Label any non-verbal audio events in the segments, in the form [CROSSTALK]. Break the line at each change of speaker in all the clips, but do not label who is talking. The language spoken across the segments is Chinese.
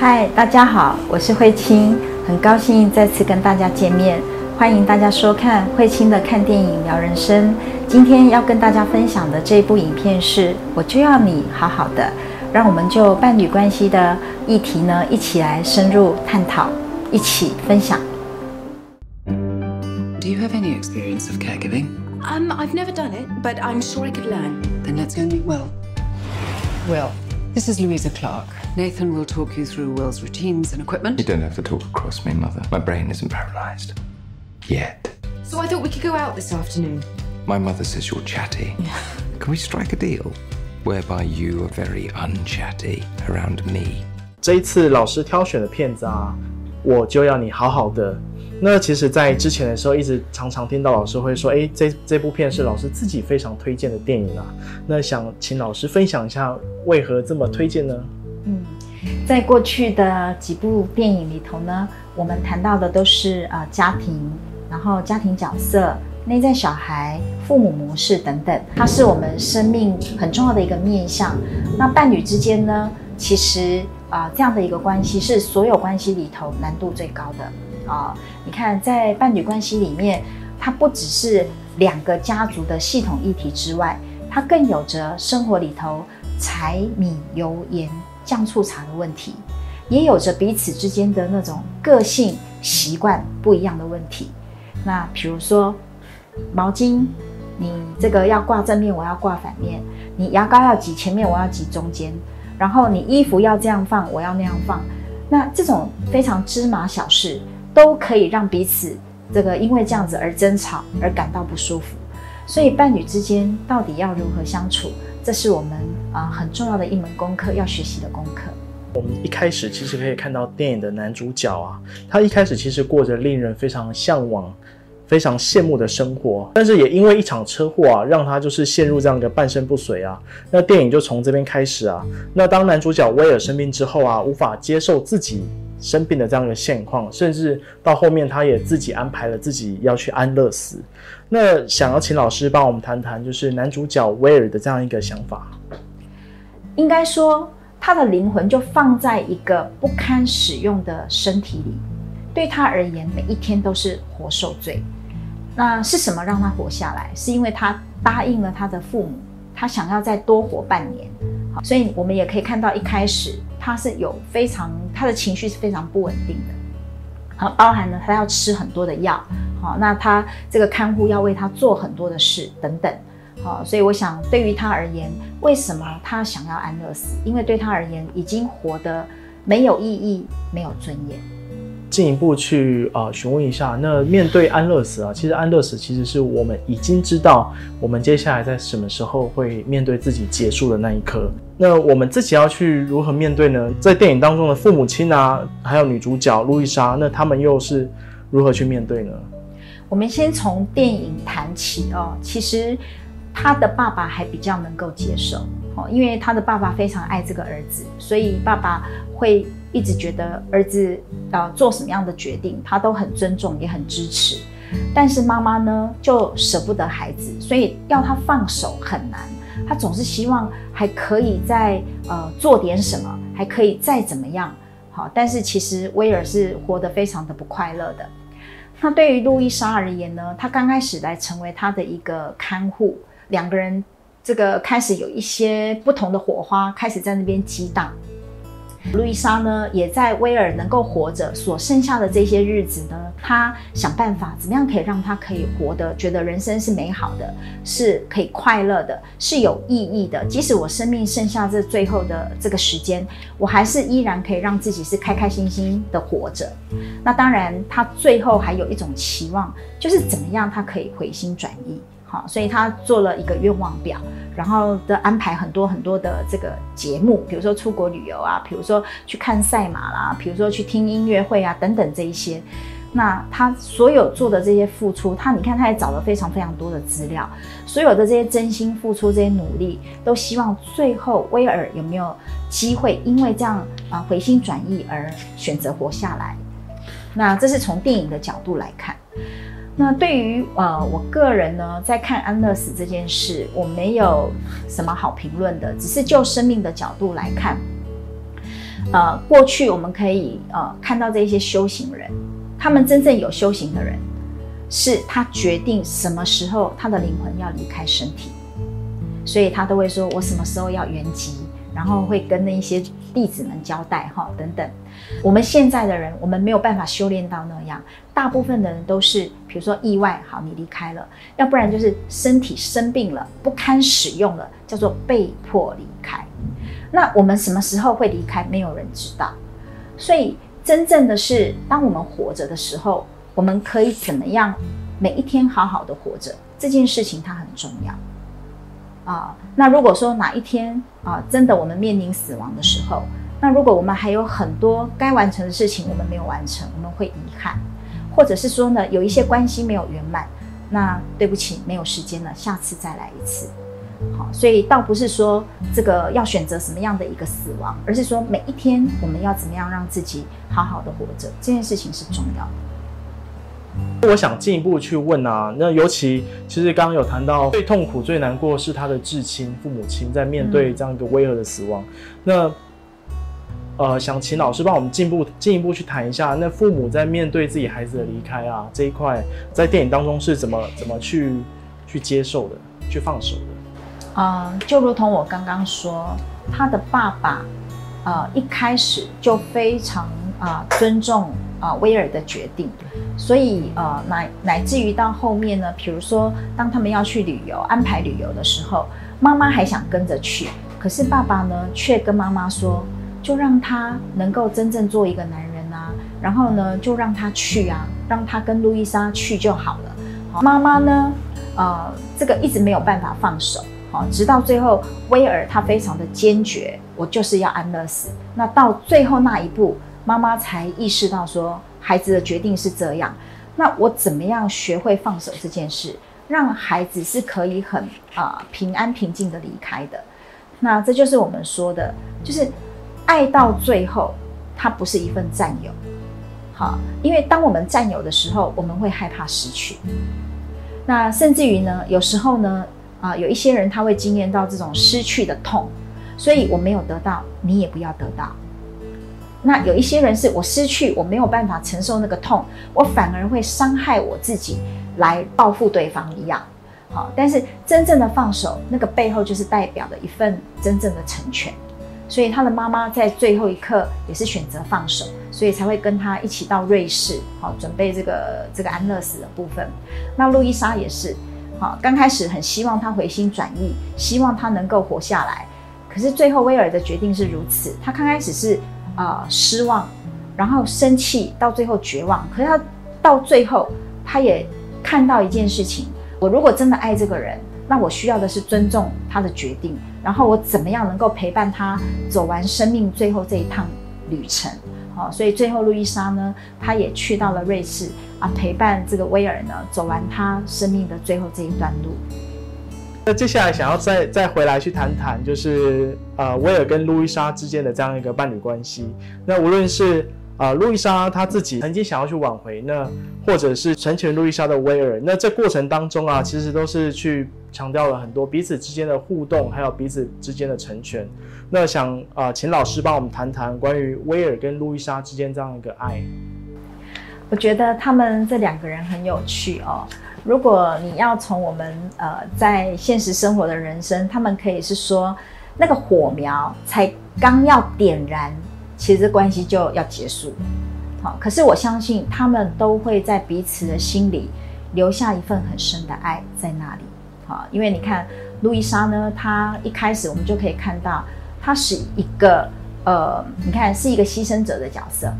嗨，大家好，我是慧清，很高兴再次跟大家见面，欢迎大家收看慧清的看电影聊人生。今天要跟大家分享的这部影片是《我就要你好好的》，让我们就伴侣关系的议题呢，一起来深入探讨，一起分享。
Do you have any experience of caregiving?
Um, I've never done it, but I'm sure I could learn.
Then let's go meet Will. Will, this is Louisa Clark. Nathan will talk you through Will's routines and
You
equipment.
don't have to talk across me, Mother. My brain isn't paralyzed. Yet.
So I thought we could go out this afternoon.
My mother says you're chatty. [LAUGHS] Can we strike a deal? Whereby you are very unchatty around me.
这一次老师挑选的片子啊，我就要你好好的。 那其实，在之前的时候，一直常常听到老师会说，诶，这这部片是老师自己非常推荐的电影啊。那想请老师分享一下，为何这么推荐呢？
嗯，在过去的几部电影里头呢，我们谈到的都是呃家庭，然后家庭角色、内在小孩、父母模式等等，它是我们生命很重要的一个面向。那伴侣之间呢，其实啊、这样的一个关系是所有关系里头难度最高的啊、你看，在伴侣关系里面，它不只是两个家族的系统议题之外，它更有着生活里头柴米油盐酱醋茶的问题，也有着彼此之间的那种个性习惯不一样的问题。那比如说毛巾，你这个要挂正面，我要挂反面；你牙膏要挤前面，我要挤中间；然后你衣服要这样放，我要那样放。那这种非常芝麻小事，都可以让彼此这个因为这样子而争吵，而感到不舒服。所以伴侣之间到底要如何相处，这是我们啊、很重要的一门功课，要学习的功课。
我们一开始其实可以看到电影的男主角啊，他一开始其实过着令人非常向往、非常羡慕的生活，但是也因为一场车祸啊，让他就是陷入这样一个半身不遂啊。那电影就从这边开始啊。那当男主角威尔生病之后啊，无法接受自己生病的这样一个现况，甚至到后面他也自己安排了自己要去安乐死。那想要请老师帮我们谈谈，就是男主角威尔的这样一个想法。
应该说，他的灵魂就放在一个不堪使用的身体里，对他而言，每一天都是活受罪。那是什么让他活下来？是因为他答应了他的父母，他想要再多活半年。好，所以我们也可以看到，一开始他是有非常他的情绪是非常不稳定的。好，包含了他要吃很多的药，好，那他这个看护要为他做很多的事等等。好，所以我想，对于他而言，为什么他想要安乐死？因为对他而言，已经活得没有意义、没有尊严。
进一步去呃询问一下，那面对安乐死啊，其实安乐死其实是我们已经知道我们接下来在什么时候会面对自己结束的那一刻。那我们自己要去如何面对呢？在电影当中的父母亲啊，还有女主角路易莎，那他们又是如何去面对呢？
我们先从电影谈起哦。其实他的爸爸还比较能够接受哦，因为他的爸爸非常爱这个儿子，所以爸爸会一直觉得儿子呃做什么样的决定，他都很尊重，也很支持。但是妈妈呢，就舍不得孩子，所以要他放手很难。他总是希望还可以再呃做点什么，还可以再怎么样好。但是其实威尔是活得非常的不快乐的。那对于路易莎而言呢，她刚开始来成为他的一个看护，两个人这个开始有一些不同的火花，开始在那边激荡。路易莎呢，也在威尔能够活着所剩下的这些日子呢，她想办法怎么样可以让他可以活得觉得人生是美好的，是可以快乐的，是有意义的。即使我生命剩下这最后的这个时间，我还是依然可以让自己是开开心心的活着。那当然，他最后还有一种期望，就是怎么样他可以回心转意。好，所以他做了一个愿望表，然后的安排很多很多的这个节目，比如说出国旅游啊，比如说去看赛马啦，比如说去听音乐会啊等等这一些。那他所有做的这些付出，他你看他也找了非常非常多的资料，所有的这些真心付出、这些努力，都希望最后威尔有没有机会，因为这样啊回心转意而选择活下来。那这是从电影的角度来看。那对于呃我个人呢，在看安乐死这件事，我没有什么好评论的，只是就生命的角度来看。呃，过去我们可以呃看到这些修行人，他们真正有修行的人，是他决定什么时候他的灵魂要离开身体，所以他都会说我什么时候要圆寂，然后会跟那一些弟子们交代哈等等。我们现在的人，我们没有办法修炼到那样，大部分的人都是，比如说意外，好你离开了，要不然就是身体生病了，不堪使用了，叫做被迫离开。那我们什么时候会离开？没有人知道。所以真正的是，当我们活着的时候，我们可以怎么样？每一天好好的活着，这件事情它很重要啊。那如果说哪一天啊，真的我们面临死亡的时候，那如果我们还有很多该完成的事情，我们没有完成，我们会遗憾，或者是说呢，有一些关系没有圆满，那对不起，没有时间了，下次再来一次。好，所以倒不是说这个要选择什么样的一个死亡，而是说每一天我们要怎么样让自己好好的活着，这件事情是重要
的。我想进一步去问啊，那尤其其实刚刚有谈到最痛苦、最难过是他的至亲父母亲在面对这样一个威吓的死亡，那。呃，想请老师帮我们进步进一步去谈一下，那父母在面对自己孩子的离开啊这一块，在电影当中是怎么怎么去去接受的，去放手的？
嗯，就如同我刚刚说，他的爸爸，呃，一开始就非常啊尊重啊威尔的决定，所以呃乃乃至于到后面呢，比如说当他们要去旅游安排旅游的时候，妈妈还想跟着去，可是爸爸呢却跟妈妈说。就让他能够真正做一个男人啊，然后呢，就让他去啊，让他跟路易莎去就好了。妈妈呢，呃，这个一直没有办法放手，好，直到最后，威尔他非常的坚决，我就是要安乐死。那到最后那一步，妈妈才意识到说，孩子的决定是这样，那我怎么样学会放手这件事，让孩子是可以很啊平安平静的离开的。那这就是我们说的，就是。爱到最后，它不是一份占有，好，因为当我们占有的时候，我们会害怕失去。那甚至于呢，有时候呢，啊，有一些人他会经验到这种失去的痛，所以我没有得到，你也不要得到。那有一些人是我失去，我没有办法承受那个痛，我反而会伤害我自己来报复对方一样。好，但是真正的放手，那个背后就是代表的一份真正的成全。所以他的妈妈在最后一刻也是选择放手，所以才会跟他一起到瑞士，好准备这个这个安乐死的部分。那路易莎也是，好刚开始很希望他回心转意，希望他能够活下来。可是最后威尔的决定是如此，他刚开始是啊失望，然后生气，到最后绝望。可是他到最后，他也看到一件事情：我如果真的爱这个人。那我需要的是尊重他的决定，然后我怎么样能够陪伴他走完生命最后这一趟旅程？好，所以最后路易莎呢，她也去到了瑞士啊，陪伴这个威尔呢走完他生命的最后这一段路。
那接下来想要再再回来去谈谈，就是呃威尔跟路易莎之间的这样一个伴侣关系。那无论是啊，路易莎她自己曾经想要去挽回，那或者是成全路易莎的威尔，那这过程当中啊，其实都是去强调了很多彼此之间的互动，还有彼此之间的成全。那想啊，请老师帮我们谈谈关于威尔跟路易莎之间这样一个爱。
我觉得他们这两个人很有趣哦。如果你要从我们呃在现实生活的人生，他们可以是说那个火苗才刚要点燃。其实关系就要结束，好，可是我相信他们都会在彼此的心里留下一份很深的爱在那里，好，因为你看路易莎呢，她一开始我们就可以看到，她是一个呃，你看是一个牺牲者的角色，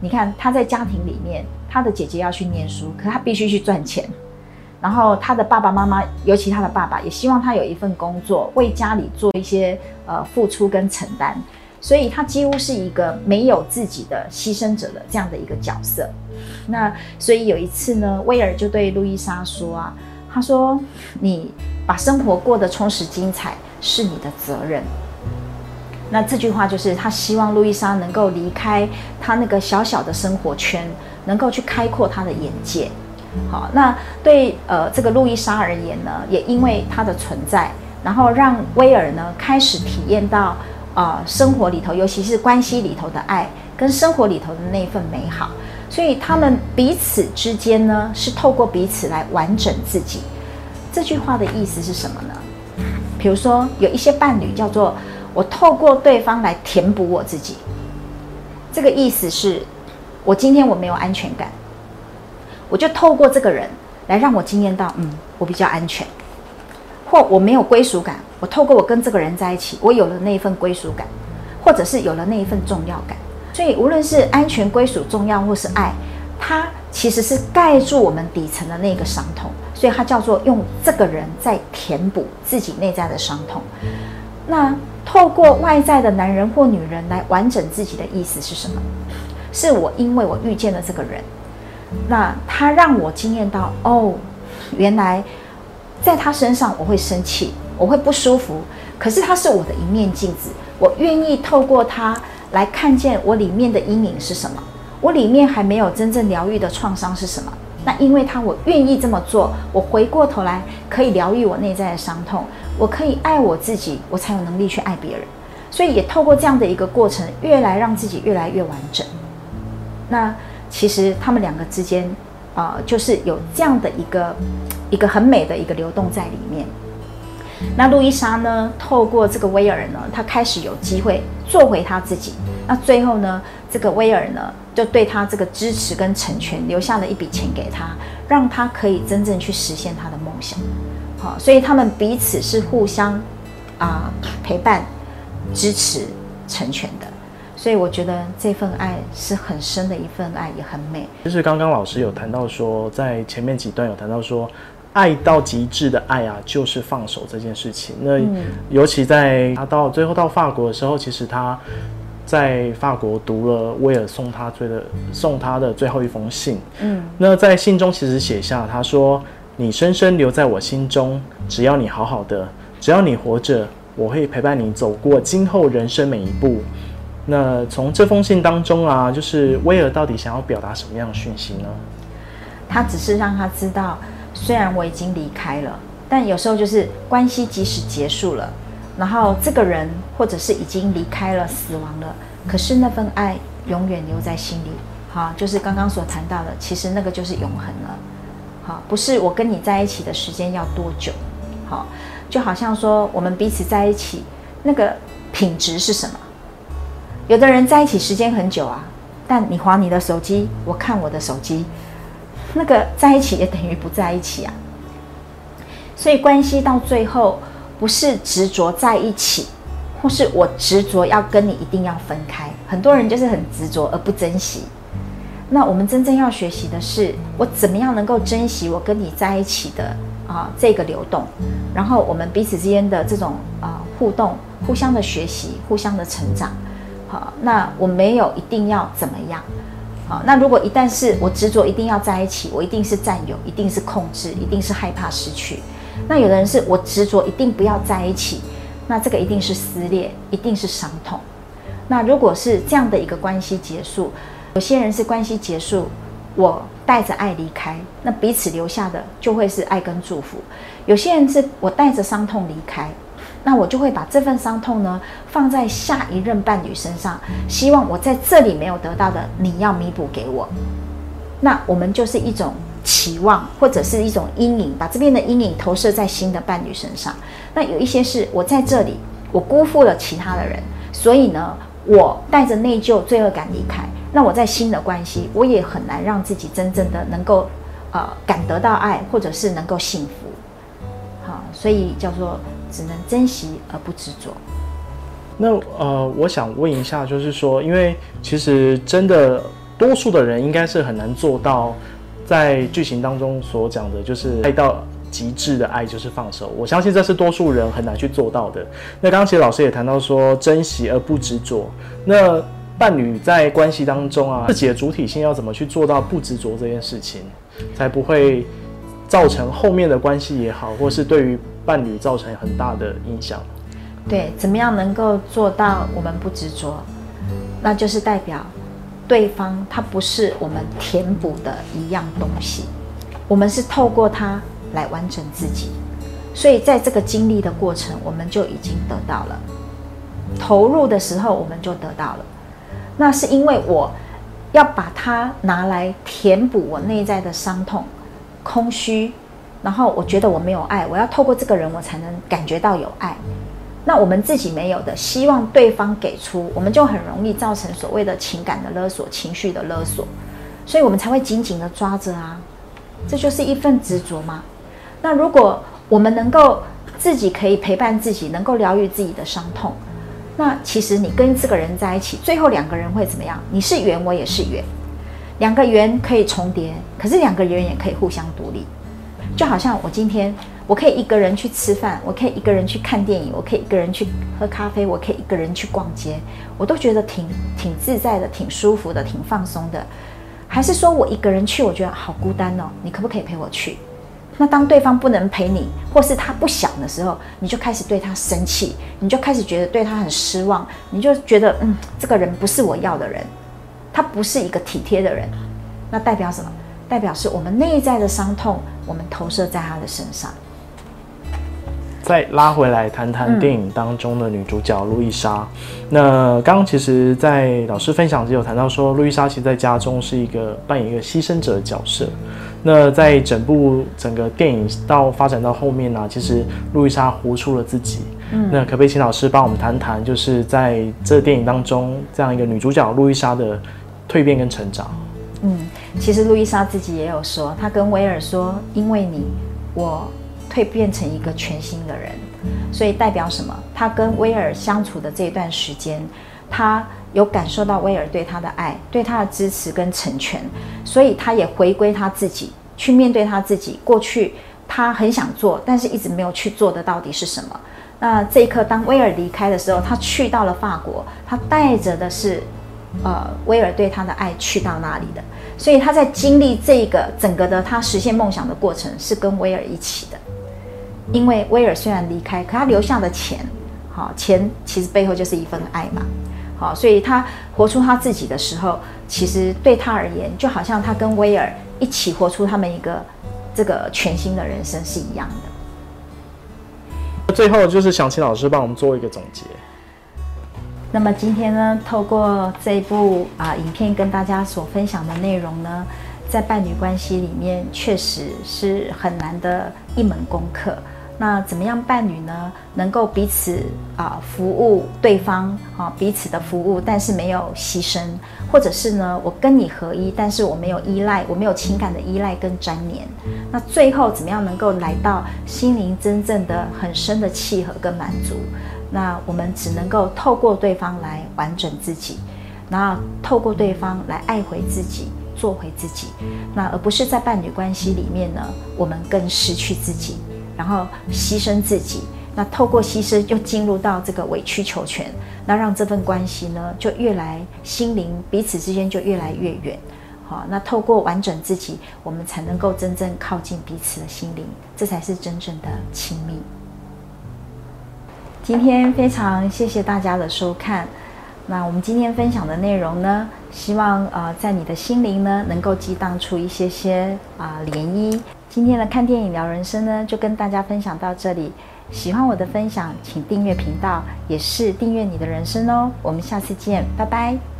你看她在家庭里面，她的姐姐要去念书，可她必须去赚钱，然后他的爸爸妈妈，尤其他的爸爸也希望他有一份工作，为家里做一些呃付出跟承担。所以他几乎是一个没有自己的牺牲者的这样的一个角色。那所以有一次呢，威尔就对路易莎说啊，他说：“你把生活过得充实精彩是你的责任。”那这句话就是他希望路易莎能够离开他那个小小的生活圈，能够去开阔他的眼界。好，那对呃这个路易莎而言呢，也因为她的存在，然后让威尔呢开始体验到。呃生活里头，尤其是关系里头的爱，跟生活里头的那份美好。所以他们彼此之间呢，是透过彼此来完整自己。这句话的意思是什么呢？比如说，有一些伴侣叫做我透过对方来填补我自己。这个意思是，我今天我没有安全感，我就透过这个人来让我经验到，嗯，我比较安全。或我没有归属感，我透过我跟这个人在一起，我有了那一份归属感，或者是有了那一份重要感。所以，无论是安全、归属、重要，或是爱，它其实是盖住我们底层的那个伤痛。所以，它叫做用这个人在填补自己内在的伤痛。那透过外在的男人或女人来完整自己的意思是什么？是我因为我遇见了这个人，那他让我惊艳到哦，原来在他身上我会生气，我会不舒服，可是他是我的一面镜子，我愿意透过他。来看见我里面的阴影是什么，我里面还没有真正疗愈的创伤是什么？那因为他我愿意这么做，我回过头来可以疗愈我内在的伤痛，我可以爱我自己，我才有能力去爱别人。所以也透过这样的一个过程，越来让自己越来越完整。那其实他们两个之间，呃，就是有这样的一个一个很美的一个流动在里面。那路易莎呢？透过这个威尔呢，她开始有机会做回她自己。那最后呢，这个威尔呢，就对他这个支持跟成全，留下了一笔钱给他，让他可以真正去实现他的梦想。好，所以他们彼此是互相啊陪伴、支持、成全的。所以我觉得这份爱是很深的一份爱，也很美。
就是刚刚老师有谈到说，在前面几段有谈到说。爱到极致的爱啊，就是放手这件事情。那尤其在他到最后到法国的时候，其实他在法国读了威尔送他最的送他的最后一封信。嗯，那在信中其实写下他说：“你深深留在我心中，只要你好好的，只要你活着，我会陪伴你走过今后人生每一步。”那从这封信当中啊，就是威尔到底想要表达什么样的讯息呢？
他只是让他知道。虽然我已经离开了，但有时候就是关系即使结束了，然后这个人或者是已经离开了、死亡了，可是那份爱永远留在心里。好，就是刚刚所谈到的，其实那个就是永恒了。好，不是我跟你在一起的时间要多久，好，就好像说我们彼此在一起那个品质是什么？有的人在一起时间很久啊，但你划你的手机，我看我的手机。那个在一起也等于不在一起啊，所以关系到最后不是执着在一起，或是我执着要跟你一定要分开。很多人就是很执着而不珍惜。那我们真正要学习的是，我怎么样能够珍惜我跟你在一起的啊这个流动，然后我们彼此之间的这种啊互动，互相的学习，互相的成长。好，那我没有一定要怎么样。好，那如果一旦是我执着一定要在一起，我一定是占有，一定是控制，一定是害怕失去。那有的人是我执着一定不要在一起，那这个一定是撕裂，一定是伤痛。那如果是这样的一个关系结束，有些人是关系结束，我带着爱离开，那彼此留下的就会是爱跟祝福。有些人是我带着伤痛离开。那我就会把这份伤痛呢放在下一任伴侣身上，希望我在这里没有得到的，你要弥补给我。那我们就是一种期望，或者是一种阴影，把这边的阴影投射在新的伴侣身上。那有一些是我在这里，我辜负了其他的人，所以呢，我带着内疚、罪恶感离开。那我在新的关系，我也很难让自己真正的能够呃感得到爱，或者是能够幸福。好，所以叫做。只能珍惜而不执着。
那呃，我想问一下，就是说，因为其实真的多数的人应该是很难做到，在剧情当中所讲的，就是爱到极致的爱就是放手。我相信这是多数人很难去做到的。那刚刚其实老师也谈到说，珍惜而不执着。那伴侣在关系当中啊，自己的主体性要怎么去做到不执着这件事情，才不会造成后面的关系也好，或是对于。伴侣造成很大的影响。
对，怎么样能够做到我们不执着？那就是代表对方他不是我们填补的一样东西，我们是透过他来完整自己。所以在这个经历的过程，我们就已经得到了。投入的时候，我们就得到了。那是因为我要把它拿来填补我内在的伤痛、空虚，然后我觉得我没有爱，我要透过这个人，我才能感觉到有爱。那我们自己没有的，希望对方给出，我们就很容易造成所谓的情感的勒索、情绪的勒索，所以我们才会紧紧的抓着啊。这就是一份执着吗？那如果我们能够自己可以陪伴自己，能够疗愈自己的伤痛，那其实你跟这个人在一起，最后两个人会怎么样？你是圆，我也是圆，两个圆可以重叠，可是两个圆也可以互相独立。就好像我今天，我可以一个人去吃饭，我可以一个人去看电影，我可以一个人去喝咖啡，我可以一个人去逛街，我都觉得挺挺自在的，挺舒服的，挺放松的。还是说我一个人去，我觉得好孤单哦？你可不可以陪我去？那当对方不能陪你，或是他不想的时候，你就开始对他生气，你就开始觉得对他很失望，你就觉得嗯，这个人不是我要的人，他不是一个体贴的人，那代表什么？代表是我们内在的伤痛，我们投射在他的身上。
再拉回来谈谈电影当中的女主角路易莎。那刚刚其实，在老师分享时有谈到说，路易莎其实在家中是一个扮演一个牺牲者的角色。那在整部整个电影到发展到后面呢，其实路易莎活出了自己。嗯，那可不可以请老师帮我们谈谈，就是在这电影当中这样一个女主角路易莎的蜕变跟成长？
嗯，其实路易莎自己也有说，她跟威尔说：“因为你，我。”蜕变成一个全新的人，所以代表什么？她跟威尔相处的这一段时间，她有感受到威尔对她的爱、对她的支持跟成全，所以她也回归她自己，去面对她自己。过去她很想做，但是一直没有去做的到底是什么？那这一刻，当威尔离开的时候，他去到了法国，他带着的是，呃，威尔对他的爱去到那里的，所以他在经历这个整个的他实现梦想的过程，是跟威尔一起的。因为威尔虽然离开，可他留下的钱，好钱其实背后就是一份爱嘛，好，所以他活出他自己的时候，其实对他而言，就好像他跟威尔一起活出他们一个这个全新的人生是一样的。
最后就是想请老师帮我们做一个总结。
那么今天呢，透过这一部啊影片跟大家所分享的内容呢。在伴侣关系里面，确实是很难的一门功课。那怎么样伴侣呢？能够彼此啊服务对方啊，彼此的服务，但是没有牺牲，或者是呢，我跟你合一，但是我没有依赖，我没有情感的依赖跟粘连。那最后怎么样能够来到心灵真正的很深的契合跟满足？那我们只能够透过对方来完整自己，然后透过对方来爱回自己。做回自己，那而不是在伴侣关系里面呢，我们更失去自己，然后牺牲自己。那透过牺牲，又进入到这个委曲求全，那让这份关系呢，就越来心灵彼此之间就越来越远。好，那透过完整自己，我们才能够真正靠近彼此的心灵，这才是真正的亲密。今天非常谢谢大家的收看。那我们今天分享的内容呢，希望呃在你的心灵呢能够激荡出一些些啊涟漪。今天的看电影聊人生呢，就跟大家分享到这里。喜欢我的分享，请订阅频道，也是订阅你的人生哦。我们下次见，拜拜。